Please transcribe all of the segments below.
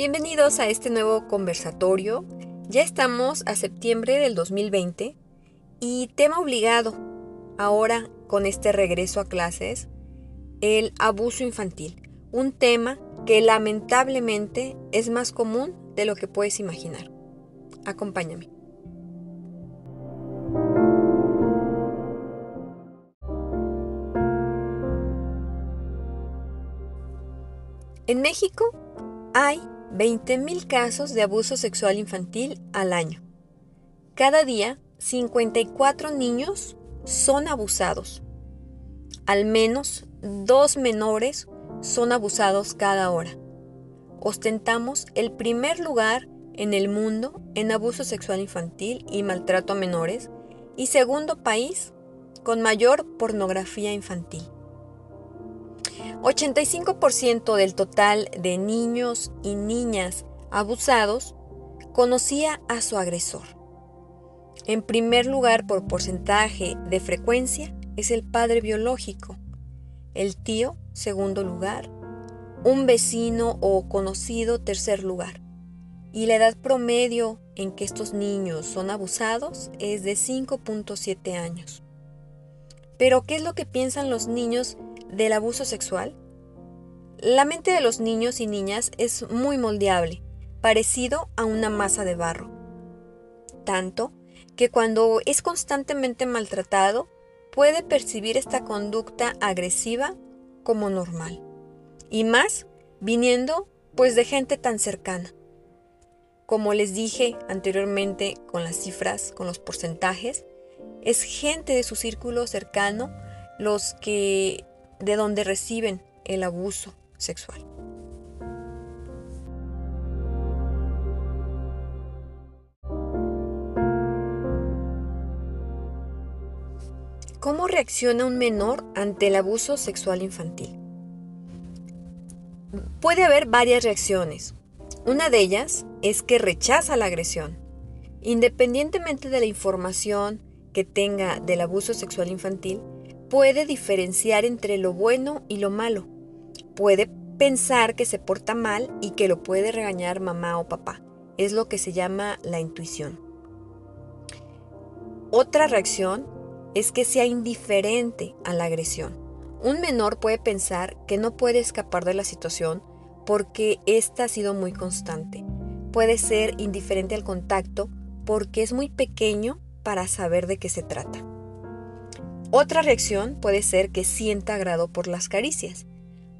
Bienvenidos a este nuevo conversatorio. Ya estamos a septiembre del 2020 y tema obligado ahora con este regreso a clases, el abuso infantil. Un tema que lamentablemente es más común de lo que puedes imaginar. Acompáñame. En México hay 20.000 casos de abuso sexual infantil al año. Cada día, 54 niños son abusados. Al menos dos menores son abusados cada hora. Ostentamos el primer lugar en el mundo en abuso sexual infantil y maltrato a menores y segundo país con mayor pornografía infantil. 85% del total de niños y niñas abusados conocía a su agresor. En primer lugar, por porcentaje de frecuencia, es el padre biológico. El tío, segundo lugar. Un vecino o conocido, tercer lugar. Y la edad promedio en que estos niños son abusados es de 5.7 años. Pero, ¿qué es lo que piensan los niños del abuso sexual? La mente de los niños y niñas es muy moldeable, parecido a una masa de barro. Tanto que cuando es constantemente maltratado, puede percibir esta conducta agresiva como normal. Y más viniendo pues de gente tan cercana. Como les dije anteriormente con las cifras, con los porcentajes, es gente de su círculo cercano los que de donde reciben el abuso sexual. ¿Cómo reacciona un menor ante el abuso sexual infantil? Puede haber varias reacciones. Una de ellas es que rechaza la agresión. Independientemente de la información que tenga del abuso sexual infantil, puede diferenciar entre lo bueno y lo malo puede pensar que se porta mal y que lo puede regañar mamá o papá. Es lo que se llama la intuición. Otra reacción es que sea indiferente a la agresión. Un menor puede pensar que no puede escapar de la situación porque ésta ha sido muy constante. Puede ser indiferente al contacto porque es muy pequeño para saber de qué se trata. Otra reacción puede ser que sienta agrado por las caricias.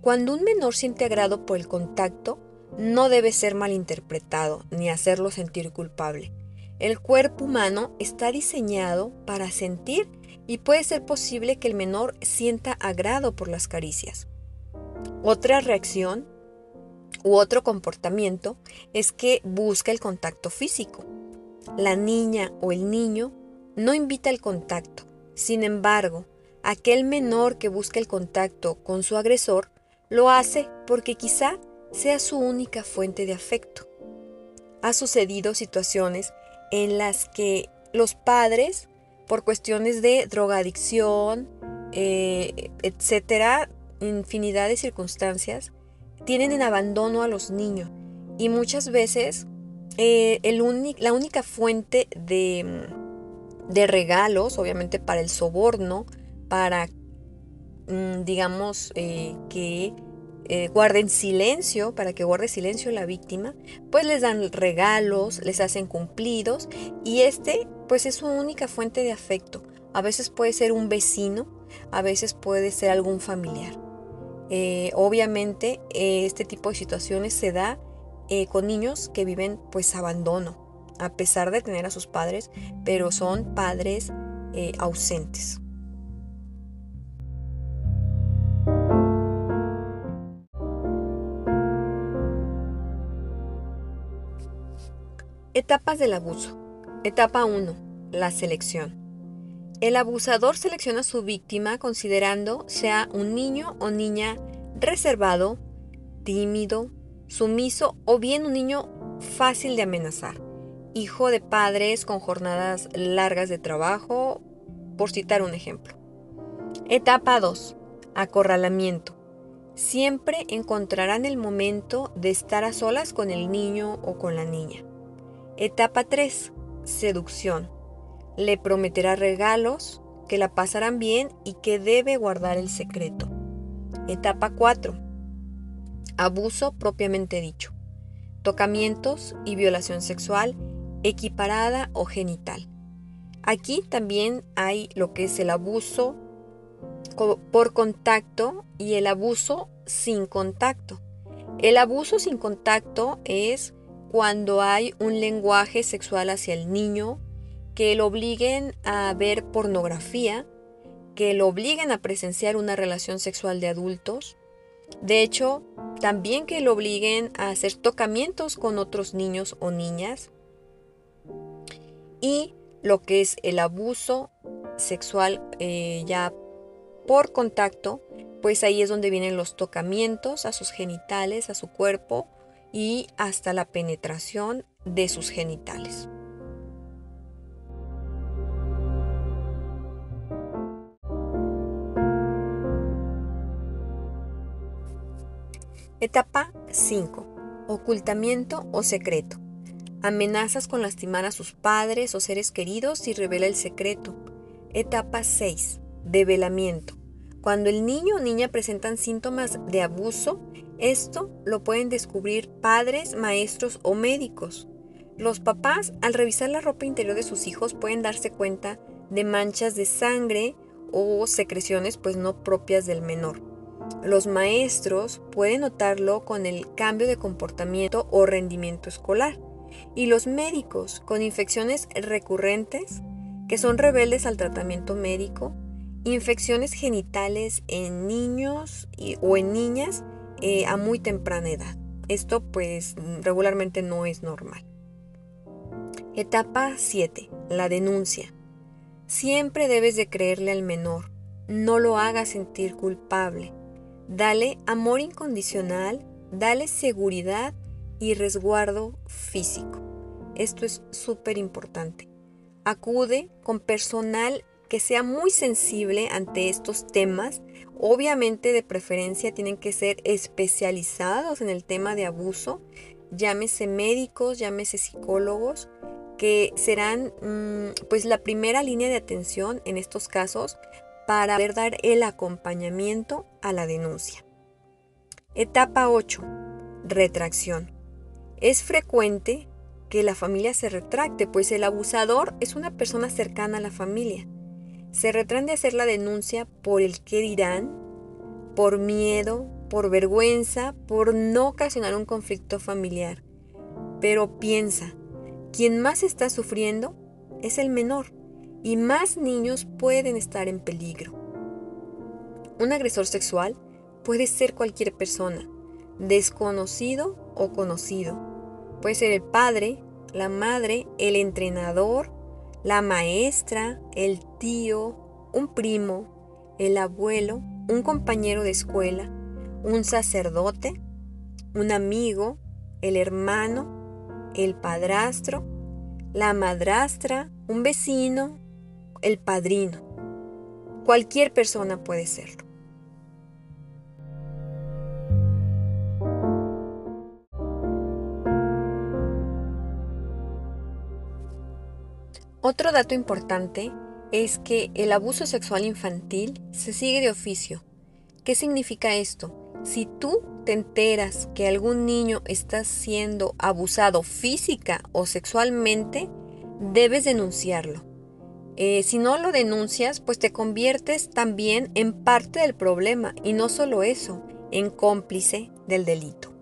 Cuando un menor siente agrado por el contacto, no debe ser malinterpretado ni hacerlo sentir culpable. El cuerpo humano está diseñado para sentir y puede ser posible que el menor sienta agrado por las caricias. Otra reacción u otro comportamiento es que busca el contacto físico. La niña o el niño no invita el contacto. Sin embargo, aquel menor que busca el contacto con su agresor lo hace porque quizá sea su única fuente de afecto. Ha sucedido situaciones en las que los padres, por cuestiones de drogadicción, eh, etcétera, infinidad de circunstancias, tienen en abandono a los niños y muchas veces eh, la única fuente de, de, regalos, obviamente para el soborno, para Mm, digamos, eh, que eh, guarden silencio, para que guarde silencio la víctima, pues les dan regalos, les hacen cumplidos y este pues es su única fuente de afecto. A veces puede ser un vecino, a veces puede ser algún familiar. Eh, obviamente este tipo de situaciones se da con niños que viven pues abandono, a pesar de tener a sus padres, pero son padres ausentes. Etapas del abuso. Etapa 1. La selección. El abusador selecciona a su víctima considerando sea un niño o niña reservado, tímido, sumiso o bien un niño fácil de amenazar, hijo de padres con jornadas largas de trabajo, por citar un ejemplo. Etapa 2. Acorralamiento. siempre encontrarán el momento de estar a solas con el niño o con la niña. Etapa 3. Seducción. Le prometerá regalos, que la pasarán bien y que debe guardar el secreto. Etapa 4. Abuso propiamente dicho. Tocamientos y violación sexual equiparada o genital. Aquí también hay lo que es el abuso por contacto y el abuso sin contacto. El abuso sin contacto es cuando hay un lenguaje sexual hacia el niño, que lo obliguen a ver pornografía, que lo obliguen a presenciar una relación sexual de adultos. De hecho, también que lo obliguen a hacer tocamientos con otros niños o niñas. Y lo que es el abuso sexual eh, ya por contacto, pues ahí es donde vienen los tocamientos a sus genitales, a su cuerpo y hasta la penetración de sus genitales. Etapa 5. Ocultamiento o secreto. Amenazas con lastimar a sus padres o seres queridos si revela el secreto. Etapa 6. Develamiento. Cuando el niño o niña presentan síntomas de abuso, esto lo pueden descubrir padres, maestros o médicos. Los papás, al revisar la ropa interior de sus hijos, pueden darse cuenta de manchas de sangre o secreciones pues no propias del menor. Los maestros pueden notarlo con el cambio de comportamiento o rendimiento escolar. Y los médicos con infecciones recurrentes que son rebeldes al tratamiento médico infecciones genitales en niños o en niñas eh, a muy temprana edad. Esto pues regularmente no es normal. Etapa 7. La denuncia. Siempre debes de creerle al menor. No lo hagas sentir culpable. Dale amor incondicional, dale seguridad y resguardo físico. Esto es súper importante. Acude con personal que sea muy sensible ante estos temas. Obviamente de preferencia tienen que ser especializados en el tema de abuso, llámese médicos, llámese psicólogos, que serán mm, pues la primera línea de atención en estos casos para poder dar el acompañamiento a la denuncia. Etapa 8. Retracción. Es frecuente que la familia se retracte, pues el abusador es una persona cercana a la familia se retraen de hacer la denuncia por el qué dirán, por miedo, por vergüenza, por no ocasionar un conflicto familiar. Pero piensa, quien más está sufriendo es el menor y más niños pueden estar en peligro. Un agresor sexual puede ser cualquier persona, desconocido o conocido. Puede ser el padre, la madre, el entrenador, la maestra, el tío, un primo, el abuelo, un compañero de escuela, un sacerdote, un amigo, el hermano, el padrastro, la madrastra, un vecino, el padrino. Cualquier persona puede serlo. Otro dato importante es que el abuso sexual infantil se sigue de oficio. ¿Qué significa esto? Si tú te enteras que algún niño está siendo abusado física o sexualmente, debes denunciarlo. Eh, si no lo denuncias, pues te conviertes también en parte del problema y no solo eso, en cómplice del delito.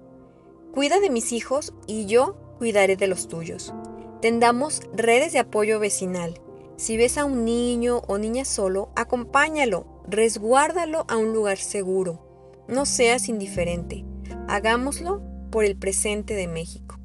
Cuida de mis hijos y yo cuidaré de los tuyos. Tendamos redes de apoyo vecinal. Si ves a un niño o niña solo, acompáñalo, resguárdalo a un lugar seguro. No seas indiferente. Hagámoslo por el presente de México.